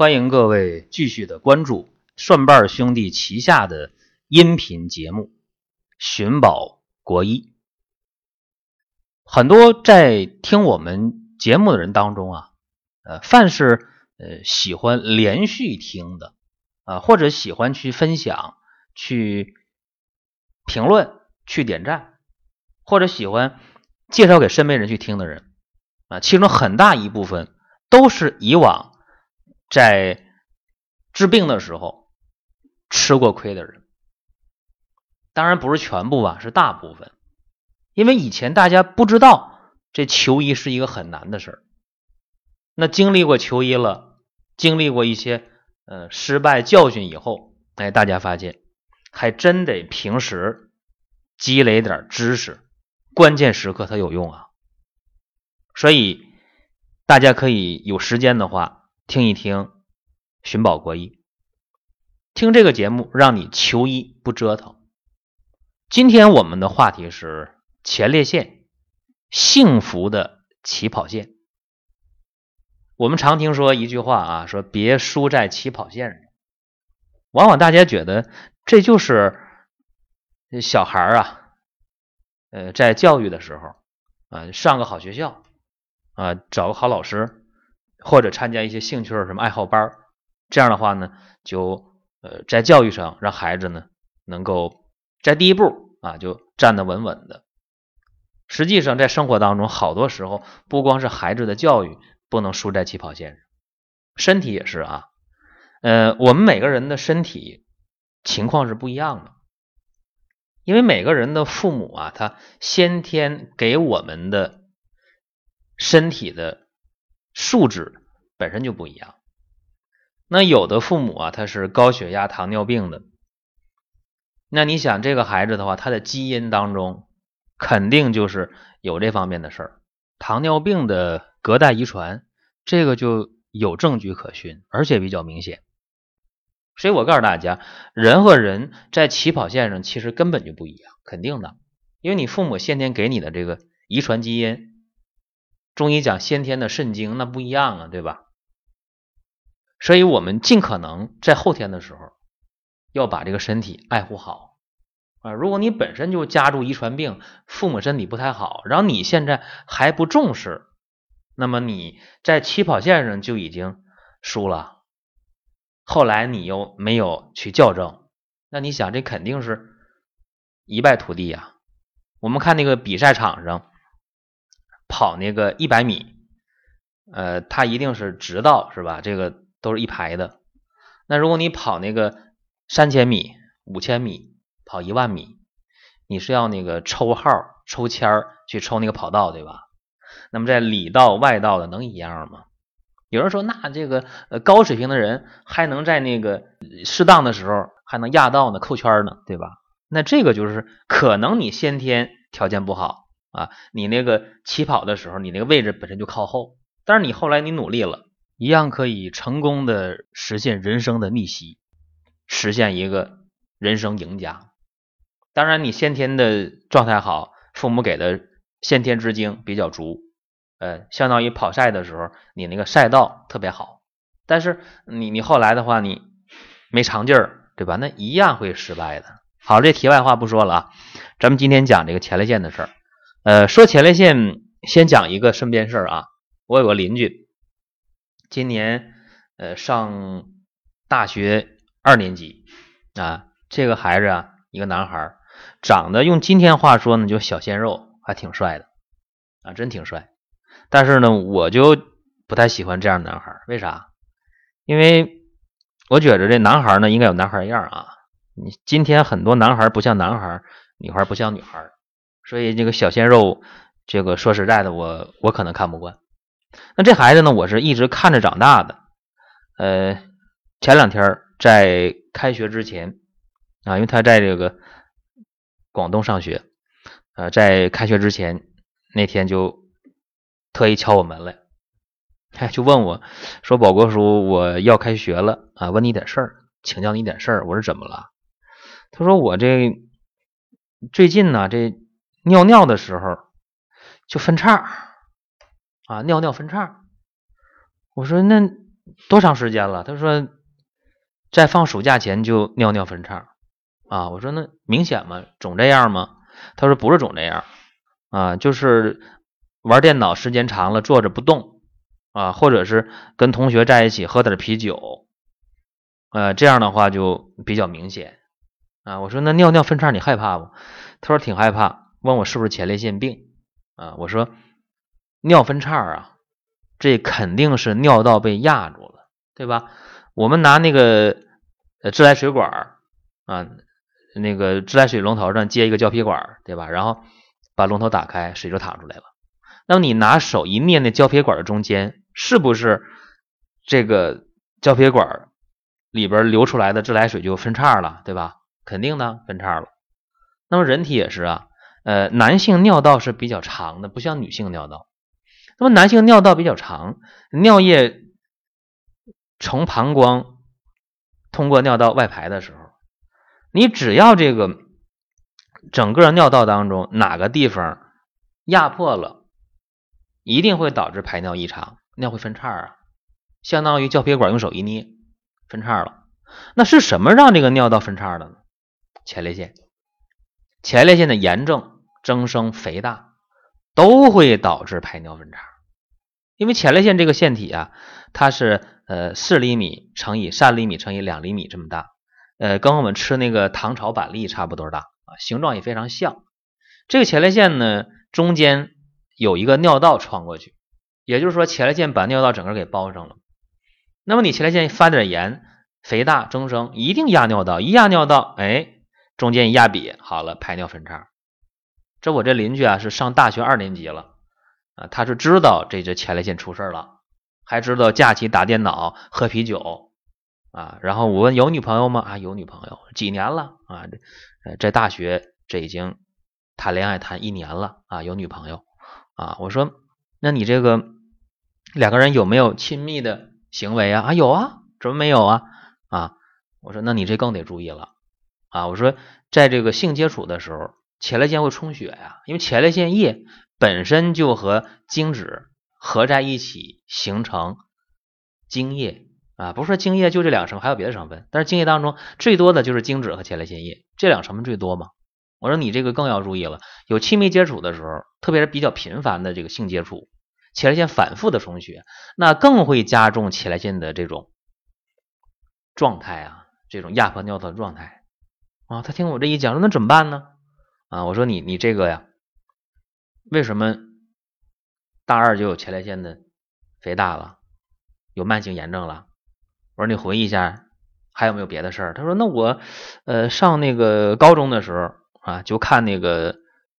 欢迎各位继续的关注蒜瓣兄弟旗下的音频节目《寻宝国医》。很多在听我们节目的人当中啊，呃，凡是呃喜欢连续听的啊，或者喜欢去分享、去评论、去点赞，或者喜欢介绍给身边人去听的人啊，其中很大一部分都是以往。在治病的时候吃过亏的人，当然不是全部吧，是大部分。因为以前大家不知道这求医是一个很难的事儿，那经历过求医了，经历过一些呃失败教训以后，哎，大家发现还真得平时积累点知识，关键时刻它有用啊。所以大家可以有时间的话。听一听寻宝国医，听这个节目让你求医不折腾。今天我们的话题是前列腺，幸福的起跑线。我们常听说一句话啊，说别输在起跑线上。往往大家觉得这就是小孩啊，呃，在教育的时候啊，上个好学校啊，找个好老师。或者参加一些兴趣什么爱好班这样的话呢，就呃在教育上让孩子呢能够在第一步啊就站得稳稳的。实际上在生活当中，好多时候不光是孩子的教育不能输在起跑线上，身体也是啊。呃，我们每个人的身体情况是不一样的，因为每个人的父母啊，他先天给我们的身体的。素质本身就不一样。那有的父母啊，他是高血压、糖尿病的。那你想这个孩子的话，他的基因当中肯定就是有这方面的事儿。糖尿病的隔代遗传，这个就有证据可循，而且比较明显。所以我告诉大家，人和人在起跑线上其实根本就不一样，肯定的，因为你父母先天给你的这个遗传基因。中医讲先天的肾精，那不一样啊，对吧？所以我们尽可能在后天的时候要把这个身体爱护好啊。如果你本身就家住遗传病，父母身体不太好，然后你现在还不重视，那么你在起跑线上就已经输了。后来你又没有去校正，那你想这肯定是一败涂地呀。我们看那个比赛场上。跑那个一百米，呃，它一定是直道是吧？这个都是一排的。那如果你跑那个三千米、五千米、跑一万米，你是要那个抽号、抽签儿去抽那个跑道，对吧？那么在里道、外道的能一样吗？有人说，那这个呃高水平的人还能在那个适当的时候还能压道呢、扣圈呢，对吧？那这个就是可能你先天条件不好。啊，你那个起跑的时候，你那个位置本身就靠后，但是你后来你努力了，一样可以成功的实现人生的逆袭，实现一个人生赢家。当然，你先天的状态好，父母给的先天之精比较足，呃，相当于跑赛的时候，你那个赛道特别好。但是你你后来的话，你没长劲儿，对吧？那一样会失败的。好，这题外话不说了啊，咱们今天讲这个前列腺的事儿。呃，说前列腺，先讲一个身边事儿啊。我有个邻居，今年呃上大学二年级啊，这个孩子啊，一个男孩，长得用今天话说呢，就小鲜肉，还挺帅的啊，真挺帅。但是呢，我就不太喜欢这样的男孩，为啥？因为我觉着这男孩呢，应该有男孩样啊。你今天很多男孩不像男孩，女孩不像女孩。所以这个小鲜肉，这个说实在的，我我可能看不惯。那这孩子呢，我是一直看着长大的。呃，前两天在开学之前啊，因为他在这个广东上学，呃，在开学之前那天就特意敲我门来，就问我说：“宝国叔，我要开学了啊，问你点事儿，请教你点事儿。”我说：“怎么了？”他说：“我这最近呢，这……”尿尿的时候就分叉啊，尿尿分叉。我说那多长时间了？他说在放暑假前就尿尿分叉啊。我说那明显吗？总这样吗？他说不是总这样啊，就是玩电脑时间长了坐着不动啊，或者是跟同学在一起喝点啤酒，呃，这样的话就比较明显啊。我说那尿尿分叉你害怕不？他说挺害怕，问我是不是前列腺病啊？我说尿分叉啊。这肯定是尿道被压住了，对吧？我们拿那个呃自来水管啊，那个自来水龙头上接一个胶皮管，对吧？然后把龙头打开，水就淌出来了。那么你拿手一捏那胶皮管的中间，是不是这个胶皮管里边流出来的自来水就分叉了，对吧？肯定的分叉了。那么人体也是啊，呃，男性尿道是比较长的，不像女性尿道。那么男性尿道比较长，尿液从膀胱通过尿道外排的时候，你只要这个整个尿道当中哪个地方压迫了，一定会导致排尿异常，尿会分叉啊，相当于胶皮管用手一捏分叉了。那是什么让这个尿道分叉的呢？前列腺，前列腺的炎症、增生、肥大都会导致排尿分叉。因为前列腺这个腺体啊，它是呃四厘米乘以三厘米乘以两厘米这么大，呃，跟我们吃那个糖炒板栗差不多大啊，形状也非常像。这个前列腺呢，中间有一个尿道穿过去，也就是说前列腺把尿道整个给包上了。那么你前列腺发点炎、肥大、增生，一定压尿道，一压尿道，哎，中间一压笔，好了，排尿分叉。这我这邻居啊，是上大学二年级了。啊，他是知道这这前列腺出事了，还知道假期打电脑喝啤酒啊。然后我问有女朋友吗？啊，有女朋友，几年了啊？这在大学这已经谈恋爱谈一年了啊，有女朋友啊。我说，那你这个两个人有没有亲密的行为啊？啊，有啊，怎么没有啊？啊，我说那你这更得注意了啊。我说，在这个性接触的时候，前列腺会充血呀，因为前列腺液。本身就和精脂合在一起形成精液啊，不是说精液就这两成分，还有别的成分，但是精液当中最多的就是精脂和前列腺液这两成分最多嘛。我说你这个更要注意了，有亲密接触的时候，特别是比较频繁的这个性接触，前列腺反复的充血，那更会加重前列腺的这种状态啊，这种压迫尿道的状态啊。他听我这一讲说，那怎么办呢？啊，我说你你这个呀。为什么大二就有前列腺的肥大了，有慢性炎症了？我说你回忆一下，还有没有别的事儿？他说那我呃上那个高中的时候啊，就看那个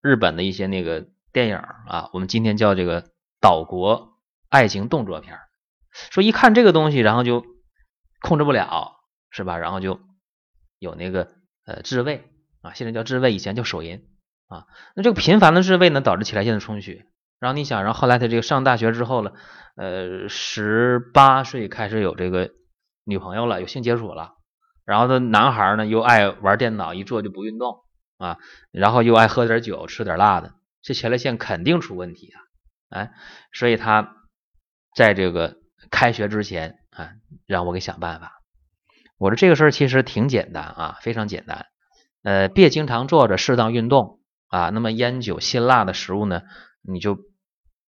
日本的一些那个电影啊，我们今天叫这个岛国爱情动作片说一看这个东西，然后就控制不了，是吧？然后就有那个呃自慰啊，现在叫自慰，以前叫手淫。啊，那这个频繁的自慰呢，导致前列腺的充血。然后你想，然后后来他这个上大学之后了，呃，十八岁开始有这个女朋友了，有性接触了。然后他男孩呢，又爱玩电脑，一坐就不运动啊，然后又爱喝点酒，吃点辣的，这前列腺肯定出问题啊！哎，所以他在这个开学之前啊，让我给想办法。我说这个事儿其实挺简单啊，非常简单。呃，别经常坐着，适当运动。啊，那么烟酒辛辣的食物呢，你就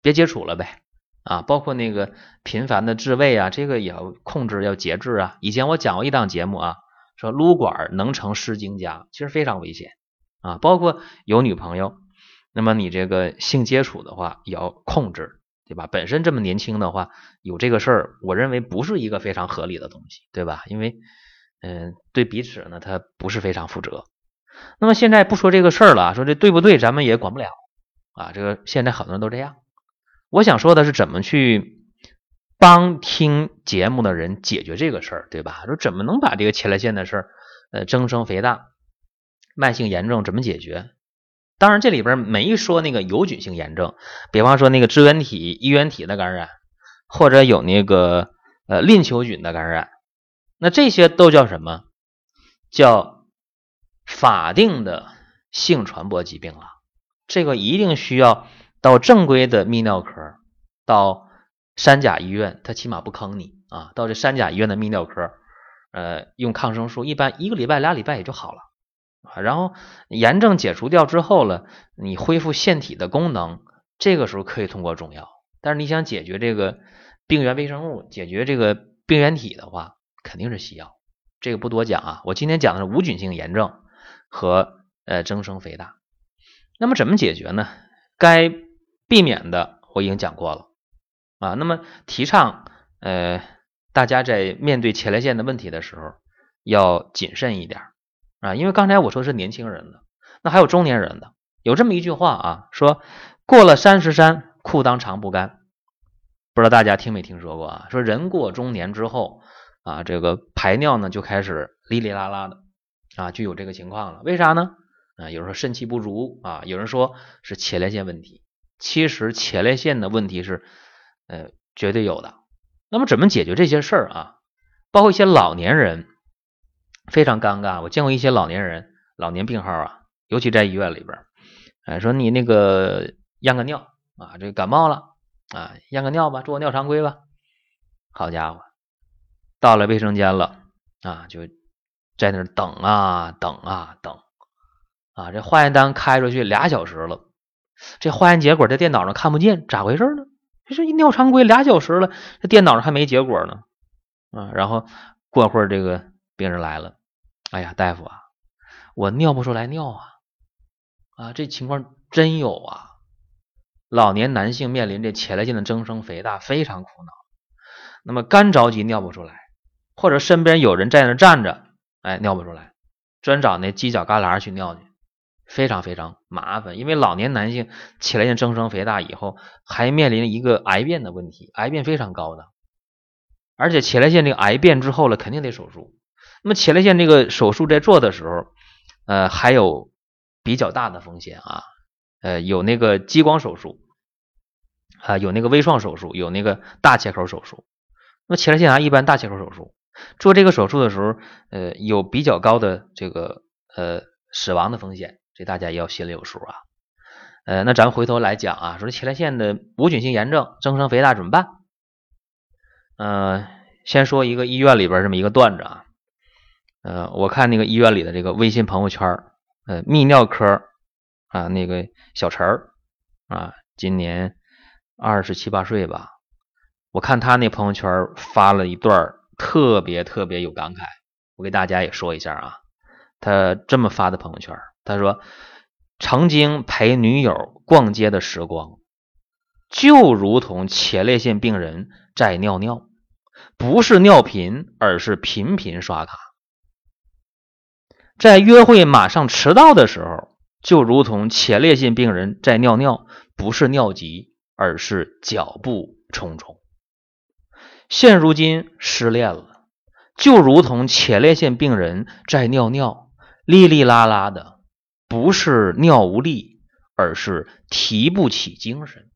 别接触了呗。啊，包括那个频繁的自慰啊，这个也要控制，要节制啊。以前我讲过一档节目啊，说撸管能成诗经家，其实非常危险啊。包括有女朋友，那么你这个性接触的话也要控制，对吧？本身这么年轻的话，有这个事儿，我认为不是一个非常合理的东西，对吧？因为嗯，对彼此呢，他不是非常负责。那么现在不说这个事儿了，说这对不对，咱们也管不了啊。这个现在很多人都这样。我想说的是，怎么去帮听节目的人解决这个事儿，对吧？说怎么能把这个前列腺的事儿，呃，增生肥大、慢性炎症怎么解决？当然这里边没说那个有菌性炎症，比方说那个支原体、衣原体的感染，或者有那个呃淋球菌的感染，那这些都叫什么？叫。法定的性传播疾病了，这个一定需要到正规的泌尿科，到三甲医院，他起码不坑你啊，到这三甲医院的泌尿科，呃，用抗生素，一般一个礼拜、俩礼拜也就好了啊。然后炎症解除掉之后了，你恢复腺体的功能，这个时候可以通过中药。但是你想解决这个病原微生物，解决这个病原体的话，肯定是西药。这个不多讲啊。我今天讲的是无菌性炎症和呃增生肥大。那么怎么解决呢？该避免的我已经讲过了啊。那么提倡呃大家在面对前列腺的问题的时候要谨慎一点啊，因为刚才我说是年轻人的，那还有中年人的。有这么一句话啊，说过了三十三，裤裆长不干。不知道大家听没听说过啊？说人过中年之后啊，这个排尿呢就开始哩哩啦啦的啊，就有这个情况了。为啥呢？啊，有人说肾气不足啊，有人说是前列腺问题。其实前列腺的问题是呃绝对有的。那么怎么解决这些事儿啊？包括一些老年人非常尴尬。我见过一些老年人、老年病号啊，尤其在医院里边，哎，说你那个验个尿啊，这感冒了啊，验个尿吧，做个尿常规吧。好家伙，到了卫生间了啊，就在那等啊等啊等。啊，这化验单开出去俩小时了，这化验结果在电脑上看不见，咋回事呢？这一尿常规俩小时了，这电脑上还没结果呢。啊，然后过会儿这个病人来了，哎呀，大夫啊，我尿不出来尿啊，啊，这情况真有啊。老年男性面临这前列腺的增生肥大，非常苦恼。那么干着急尿不出来，或者身边有人在那站着，哎，尿不出来，专找那犄角旮旯去尿去。非常非常麻烦，因为老年男性前列腺增生肥大以后，还面临一个癌变的问题，癌变非常高的，而且前列腺这个癌变之后了，肯定得手术。那么前列腺这个手术在做的时候，呃，还有比较大的风险啊，呃，有那个激光手术啊，有那个微创手术，有那个大切口手术。那么前列腺癌一般大切口手术做这个手术的时候，呃，有比较高的这个呃死亡的风险。这大家也要心里有数啊，呃，那咱回头来讲啊，说前列腺的无菌性炎症、增生肥大怎么办？嗯，先说一个医院里边这么一个段子啊，呃，我看那个医院里的这个微信朋友圈，呃，泌尿科啊，那个小陈儿啊，今年二十七八岁吧，我看他那朋友圈发了一段特别特别有感慨，我给大家也说一下啊，他这么发的朋友圈。他说：“曾经陪女友逛街的时光，就如同前列腺病人在尿尿，不是尿频，而是频频刷卡。在约会马上迟到的时候，就如同前列腺病人在尿尿，不是尿急，而是脚步匆匆。现如今失恋了，就如同前列腺病人在尿尿，沥沥拉拉的。”不是尿无力，而是提不起精神。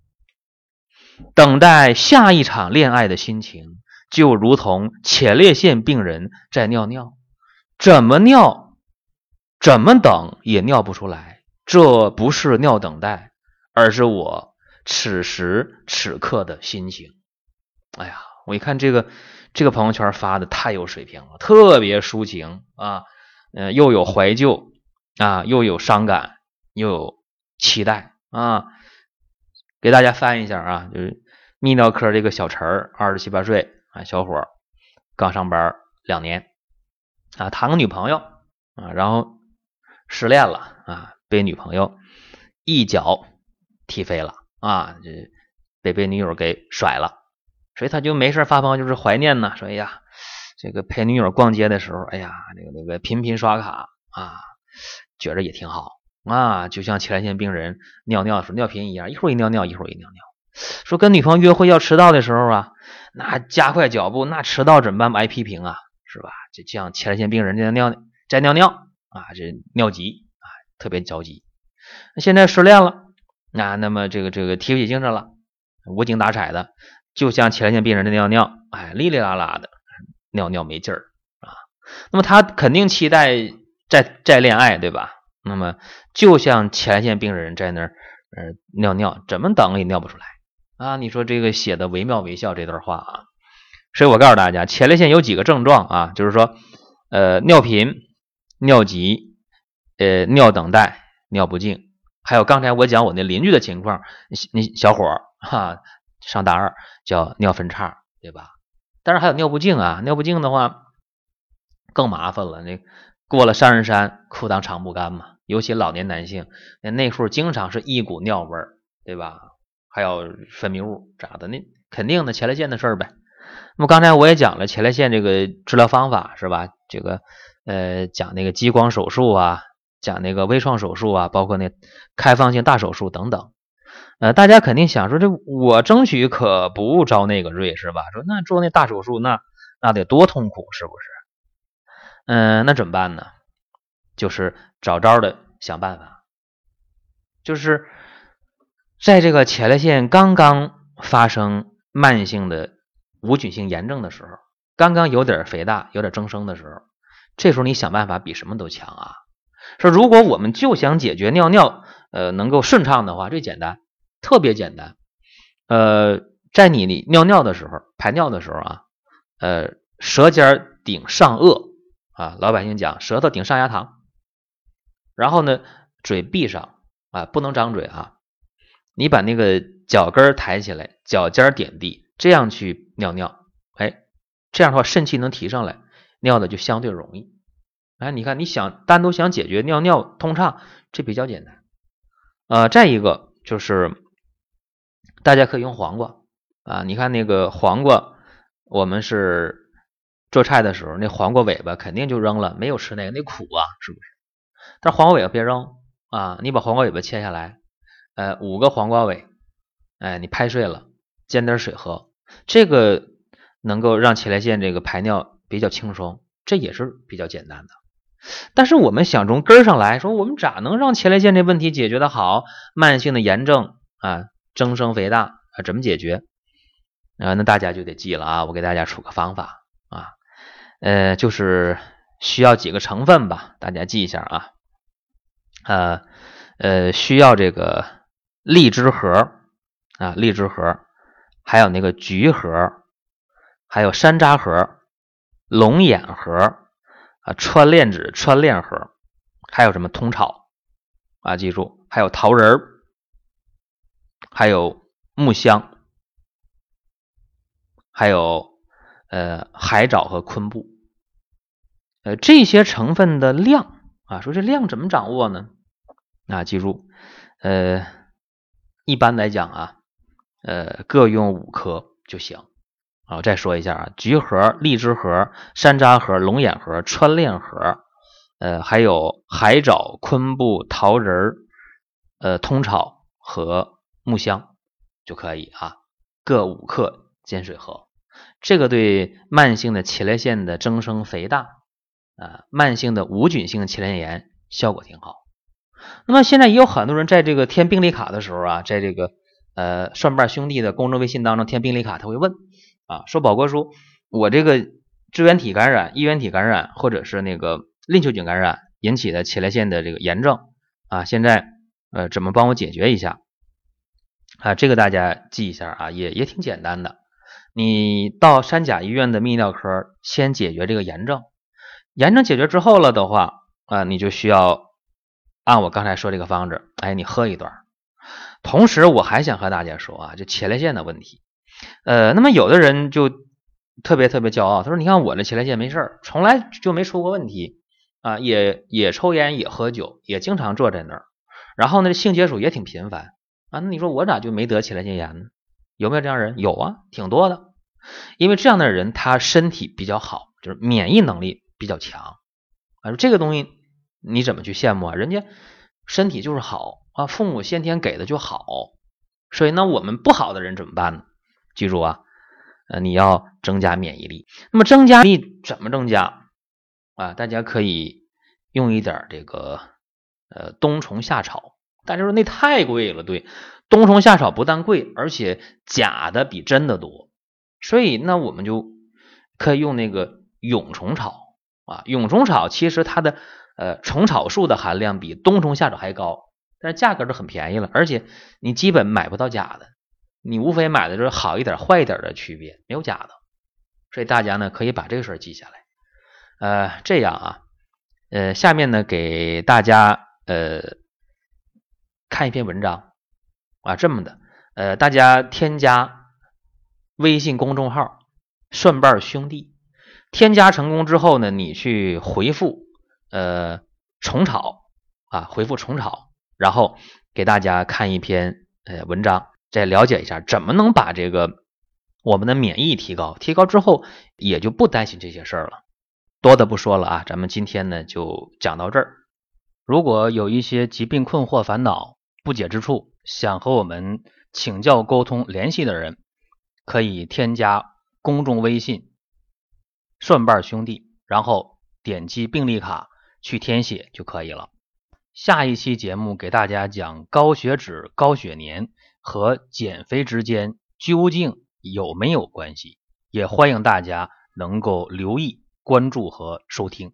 等待下一场恋爱的心情，就如同前列腺病人在尿尿，怎么尿，怎么等也尿不出来。这不是尿等待，而是我此时此刻的心情。哎呀，我一看这个这个朋友圈发的太有水平了，特别抒情啊，嗯，又有怀旧。啊，又有伤感，又有期待啊！给大家翻一下啊，就是泌尿科这个小陈儿，二十七八岁啊，小伙刚上班两年啊，谈个女朋友啊，然后失恋了啊，被女朋友一脚踢飞了啊，这被被女友给甩了，所以他就没事发朋友就是怀念呢，说哎呀，这个陪女友逛街的时候，哎呀，那个那个频频刷卡啊。觉着也挺好啊，就像前列腺病人尿尿时尿频一样，一会儿一尿尿，一会儿一尿尿。说跟女朋友约会要迟到的时候啊，那加快脚步，那迟到怎么办？挨批评啊，是吧？就像前列腺病人在尿在尿尿啊，这尿急啊，特别着急。现在失恋了，那那么这个这个提不起精神了，无精打采的，就像前列腺病人的尿尿，哎，哩哩啦啦的，尿尿没劲儿啊。那么他肯定期待。在在恋爱对吧？那么就像前列腺病人在那儿呃尿尿，怎么等也尿不出来啊！你说这个写的惟妙惟肖这段话啊，所以我告诉大家，前列腺有几个症状啊，就是说，呃，尿频、尿急、呃，尿等待、尿不尽，还有刚才我讲我那邻居的情况，那小伙儿哈上大二叫尿分叉，对吧？但是还有尿不净啊，尿不净的话更麻烦了，那过了三十三，裤裆长不干嘛，尤其老年男性，那内裤经常是一股尿味儿，对吧？还有分泌物咋的？那肯定的前列腺的事儿呗。那么刚才我也讲了前列腺这个治疗方法是吧？这个呃讲那个激光手术啊，讲那个微创手术啊，包括那开放性大手术等等。呃，大家肯定想说，这我争取可不招那个瑞是吧？说那做那大手术那那得多痛苦是不是？嗯，那怎么办呢？就是找招的想办法，就是在这个前列腺刚刚发生慢性的。无菌性炎症的时候，刚刚有点肥大、有点增生的时候，这时候你想办法比什么都强啊！说如果我们就想解决尿尿呃能够顺畅的话，最简单，特别简单。呃，在你尿尿的时候、排尿的时候啊，呃，舌尖顶上颚啊，老百姓讲舌头顶上牙膛，然后呢，嘴闭上啊，不能张嘴啊，你把那个脚跟抬起来，脚尖点地。这样去尿尿，哎，这样的话肾气能提上来，尿的就相对容易。哎，你看，你想单独想解决尿尿通畅，这比较简单。呃，再一个就是大家可以用黄瓜啊，你看那个黄瓜，我们是做菜的时候，那黄瓜尾巴肯定就扔了，没有吃那个，那苦啊，是不是？但黄瓜尾巴别扔啊，你把黄瓜尾巴切下来，呃，五个黄瓜尾，哎，你拍碎了。煎点水喝，这个能够让前列腺这个排尿比较轻松，这也是比较简单的。但是我们想从根上来说，我们咋能让前列腺这问题解决的好？慢性的炎症啊，增生肥大啊，怎么解决？啊，那大家就得记了啊，我给大家出个方法啊，呃，就是需要几个成分吧，大家记一下啊，呃呃，需要这个荔枝核啊，荔枝核。还有那个橘核，还有山楂核、龙眼核啊，川链子、川链核，还有什么通草啊？记住，还有桃仁儿，还有木香，还有呃海藻和昆布，呃这些成分的量啊，说这量怎么掌握呢？啊，记住，呃一般来讲啊。呃，各用五颗就行。啊，再说一下啊，橘核、荔枝核、山楂核、龙眼核、川链核，呃，还有海藻、昆布、桃仁呃，通草和木香就可以啊，各五克煎水喝。这个对慢性的前列腺的增生肥大啊，慢性的无菌性前列腺炎效果挺好。那么现在也有很多人在这个填病历卡的时候啊，在这个。呃，蒜瓣兄弟的公众微信当中填病历卡，他会问啊，说宝哥叔，我这个支原体感染、衣原体感染或者是那个淋球菌感染引起的前列腺的这个炎症啊，现在呃怎么帮我解决一下啊？这个大家记一下啊，也也挺简单的。你到三甲医院的泌尿科先解决这个炎症，炎症解决之后了的话啊，你就需要按我刚才说这个方子，哎，你喝一段。同时，我还想和大家说啊，就前列腺的问题。呃，那么有的人就特别特别骄傲，他说：“你看我的前列腺没事儿，从来就没出过问题啊，也也抽烟，也喝酒，也经常坐在那儿，然后呢，性接触也挺频繁啊。那你说我咋就没得前列腺炎呢？有没有这样人？有啊，挺多的。因为这样的人他身体比较好，就是免疫能力比较强啊。这个东西你怎么去羡慕啊？人家身体就是好。”啊，父母先天给的就好，所以那我们不好的人怎么办呢？记住啊，呃，你要增加免疫力。那么增加力怎么增加啊？大家可以用一点这个呃冬虫夏草，大家说那太贵了，对，冬虫夏草不但贵，而且假的比真的多，所以那我们就可以用那个蛹虫草啊，蛹虫草其实它的呃虫草素的含量比冬虫夏草还高。但是价格都很便宜了，而且你基本买不到假的，你无非买的就是好一点、坏一点的区别，没有假的。所以大家呢可以把这个事儿记下来。呃，这样啊，呃，下面呢给大家呃看一篇文章啊，这么的，呃，大家添加微信公众号“顺瓣兄弟”，添加成功之后呢，你去回复呃虫草啊，回复虫草，然后给大家看一篇呃文章，再了解一下怎么能把这个我们的免疫提高，提高之后也就不担心这些事儿了。多的不说了啊，咱们今天呢就讲到这儿。如果有一些疾病困惑、烦恼不解之处，想和我们请教沟通联系的人，可以添加公众微信“顺瓣兄弟”，然后点击病历卡去填写就可以了。下一期节目给大家讲高血脂、高血粘和减肥之间究竟有没有关系，也欢迎大家能够留意。关注和收听，